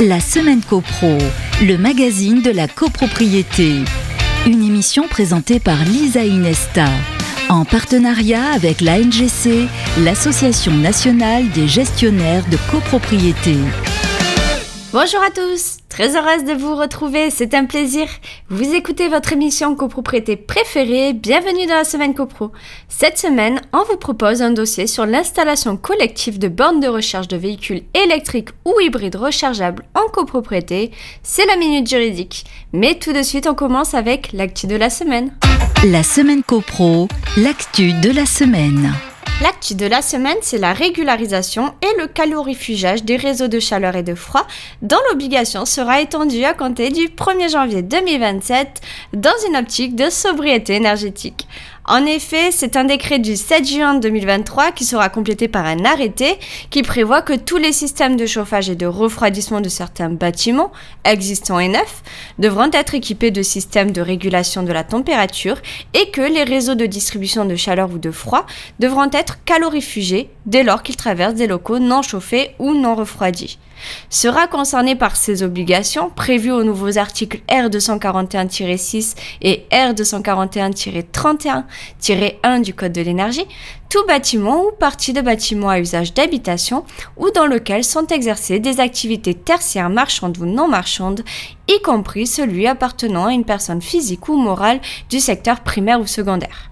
La Semaine CoPro, le magazine de la copropriété. Une émission présentée par Lisa Inesta, en partenariat avec l'ANGC, l'Association nationale des gestionnaires de copropriété. Bonjour à tous, très heureuse de vous retrouver, c'est un plaisir. Vous écoutez votre émission copropriété préférée, bienvenue dans la semaine copro. Cette semaine, on vous propose un dossier sur l'installation collective de bornes de recharge de véhicules électriques ou hybrides rechargeables en copropriété. C'est la minute juridique. Mais tout de suite, on commence avec l'actu de la semaine. La semaine copro, l'actu de la semaine. L'actu de la semaine, c'est la régularisation et le calorifugage des réseaux de chaleur et de froid, dont l'obligation sera étendue à compter du 1er janvier 2027 dans une optique de sobriété énergétique. En effet, c'est un décret du 7 juin 2023 qui sera complété par un arrêté qui prévoit que tous les systèmes de chauffage et de refroidissement de certains bâtiments, existants et neufs, devront être équipés de systèmes de régulation de la température et que les réseaux de distribution de chaleur ou de froid devront être calorifugés dès lors qu'ils traversent des locaux non chauffés ou non refroidis sera concerné par ces obligations prévues aux nouveaux articles R241-6 et R241-31-1 du Code de l'énergie, tout bâtiment ou partie de bâtiment à usage d'habitation ou dans lequel sont exercées des activités tertiaires marchandes ou non marchandes, y compris celui appartenant à une personne physique ou morale du secteur primaire ou secondaire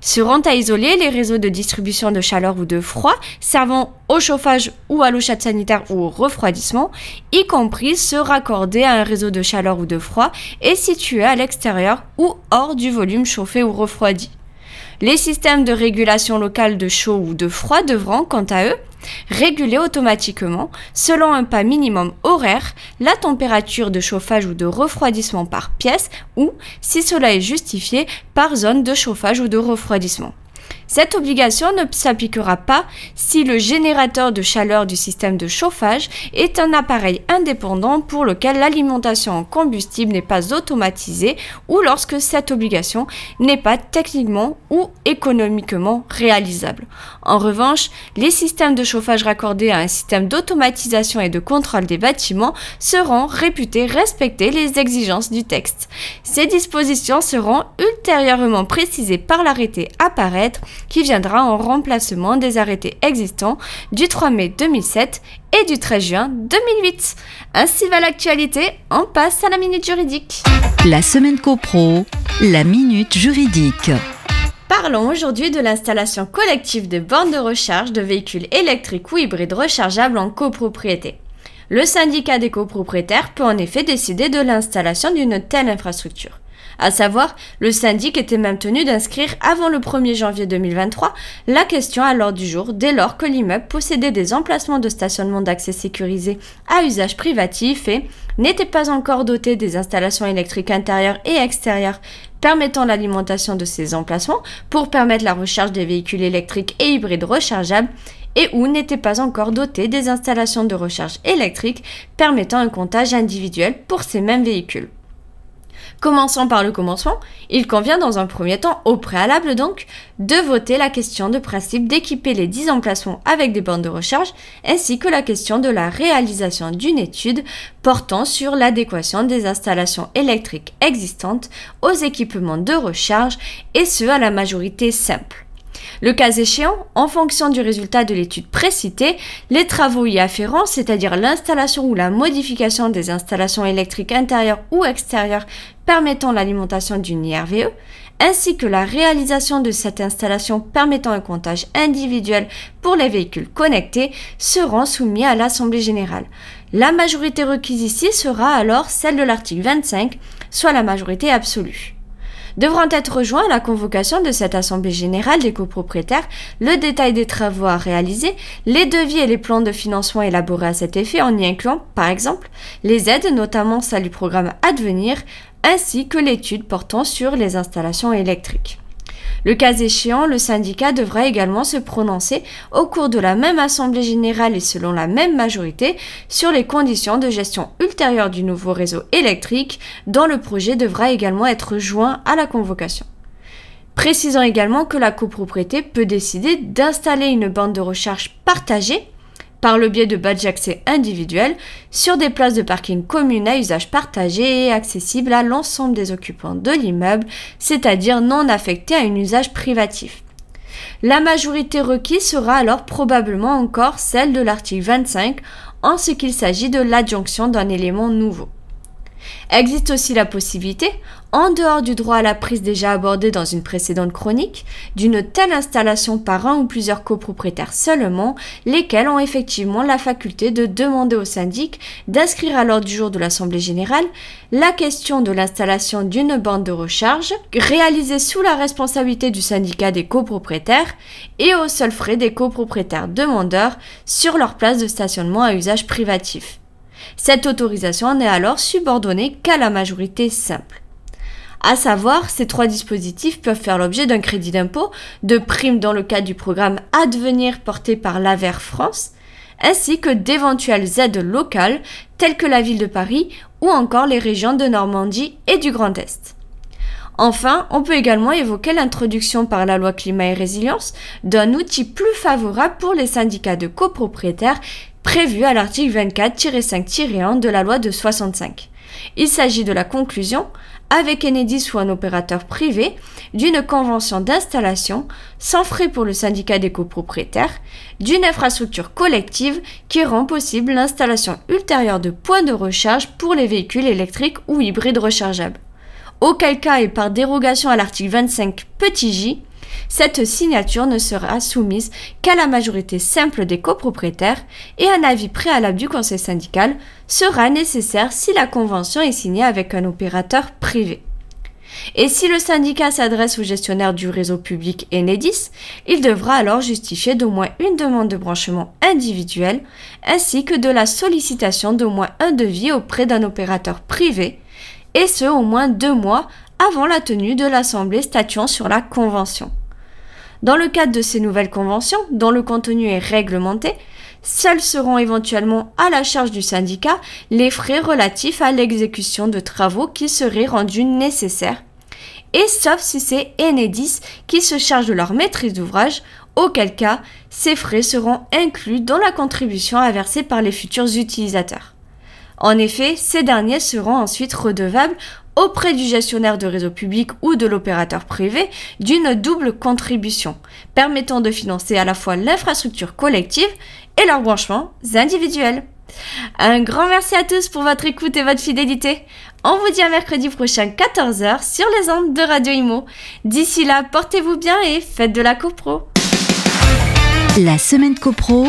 seront à isoler les réseaux de distribution de chaleur ou de froid servant au chauffage ou à l'eau chaude sanitaire ou au refroidissement, y compris ceux raccordés à un réseau de chaleur ou de froid et situés à l'extérieur ou hors du volume chauffé ou refroidi. Les systèmes de régulation locale de chaud ou de froid devront, quant à eux, réguler automatiquement, selon un pas minimum horaire, la température de chauffage ou de refroidissement par pièce ou, si cela est justifié, par zone de chauffage ou de refroidissement. Cette obligation ne s'appliquera pas si le générateur de chaleur du système de chauffage est un appareil indépendant pour lequel l'alimentation en combustible n'est pas automatisée ou lorsque cette obligation n'est pas techniquement ou économiquement réalisable. En revanche, les systèmes de chauffage raccordés à un système d'automatisation et de contrôle des bâtiments seront réputés respecter les exigences du texte. Ces dispositions seront ultérieurement précisées par l'arrêté à paraître qui viendra en remplacement des arrêtés existants du 3 mai 2007 et du 13 juin 2008. Ainsi va l'actualité, on passe à la minute juridique. La semaine copro, la minute juridique. Parlons aujourd'hui de l'installation collective de bornes de recharge de véhicules électriques ou hybrides rechargeables en copropriété. Le syndicat des copropriétaires peut en effet décider de l'installation d'une telle infrastructure. À savoir, le syndic était même tenu d'inscrire avant le 1er janvier 2023 la question à l'ordre du jour dès lors que l'immeuble possédait des emplacements de stationnement d'accès sécurisé à usage privatif et n'était pas encore doté des installations électriques intérieures et extérieures permettant l'alimentation de ces emplacements pour permettre la recharge des véhicules électriques et hybrides rechargeables et où n'était pas encore doté des installations de recharge électrique permettant un comptage individuel pour ces mêmes véhicules. Commençons par le commencement. Il convient dans un premier temps, au préalable donc, de voter la question de principe d'équiper les 10 emplacements avec des bandes de recharge, ainsi que la question de la réalisation d'une étude portant sur l'adéquation des installations électriques existantes aux équipements de recharge, et ce à la majorité simple. Le cas échéant, en fonction du résultat de l'étude précitée, les travaux y afférents, c'est-à-dire l'installation ou la modification des installations électriques intérieures ou extérieures permettant l'alimentation d'une IRVE, ainsi que la réalisation de cette installation permettant un comptage individuel pour les véhicules connectés, seront soumis à l'Assemblée générale. La majorité requise ici sera alors celle de l'article 25, soit la majorité absolue devront être rejoints à la convocation de cette Assemblée générale des copropriétaires le détail des travaux à réaliser, les devis et les plans de financement élaborés à cet effet en y incluant, par exemple, les aides, notamment celles du programme Advenir, ainsi que l'étude portant sur les installations électriques. Le cas échéant, le syndicat devra également se prononcer au cours de la même Assemblée générale et selon la même majorité sur les conditions de gestion ultérieure du nouveau réseau électrique dont le projet devra également être joint à la convocation. Précisons également que la copropriété peut décider d'installer une bande de recharge partagée par le biais de badges d'accès individuels sur des places de parking communes à usage partagé et accessibles à l'ensemble des occupants de l'immeuble, c'est-à-dire non affectés à un usage privatif. La majorité requise sera alors probablement encore celle de l'article 25 en ce qu'il s'agit de l'adjonction d'un élément nouveau. Existe aussi la possibilité, en dehors du droit à la prise déjà abordé dans une précédente chronique, d'une telle installation par un ou plusieurs copropriétaires seulement, lesquels ont effectivement la faculté de demander au syndic d'inscrire à l'ordre du jour de l'Assemblée générale la question de l'installation d'une bande de recharge réalisée sous la responsabilité du syndicat des copropriétaires et aux seuls frais des copropriétaires demandeurs sur leur place de stationnement à usage privatif. Cette autorisation n'est alors subordonnée qu'à la majorité simple. À savoir, ces trois dispositifs peuvent faire l'objet d'un crédit d'impôt, de primes dans le cadre du programme Advenir porté par l'AVER France, ainsi que d'éventuelles aides locales telles que la ville de Paris ou encore les régions de Normandie et du Grand Est. Enfin, on peut également évoquer l'introduction par la loi climat et résilience d'un outil plus favorable pour les syndicats de copropriétaires prévu à l'article 24-5-1 de la loi de 65. Il s'agit de la conclusion, avec Enedis ou un opérateur privé, d'une convention d'installation sans frais pour le syndicat des copropriétaires, d'une infrastructure collective qui rend possible l'installation ultérieure de points de recharge pour les véhicules électriques ou hybrides rechargeables. Auquel cas et par dérogation à l'article 25 petit j, cette signature ne sera soumise qu'à la majorité simple des copropriétaires et un avis préalable du conseil syndical sera nécessaire si la convention est signée avec un opérateur privé. Et si le syndicat s'adresse au gestionnaire du réseau public Enedis, il devra alors justifier d'au moins une demande de branchement individuel ainsi que de la sollicitation d'au moins un devis auprès d'un opérateur privé, et ce au moins deux mois avant la tenue de l'Assemblée statuant sur la convention. Dans le cadre de ces nouvelles conventions, dont le contenu est réglementé, seuls seront éventuellement à la charge du syndicat les frais relatifs à l'exécution de travaux qui seraient rendus nécessaires, et sauf si c'est Enedis qui se charge de leur maîtrise d'ouvrage, auquel cas ces frais seront inclus dans la contribution à verser par les futurs utilisateurs. En effet, ces derniers seront ensuite redevables auprès du gestionnaire de réseau public ou de l'opérateur privé d'une double contribution, permettant de financer à la fois l'infrastructure collective et leurs branchements individuels. Un grand merci à tous pour votre écoute et votre fidélité. On vous dit à mercredi prochain 14h sur les ondes de Radio Imo. D'ici là, portez-vous bien et faites de la copro. La semaine copro,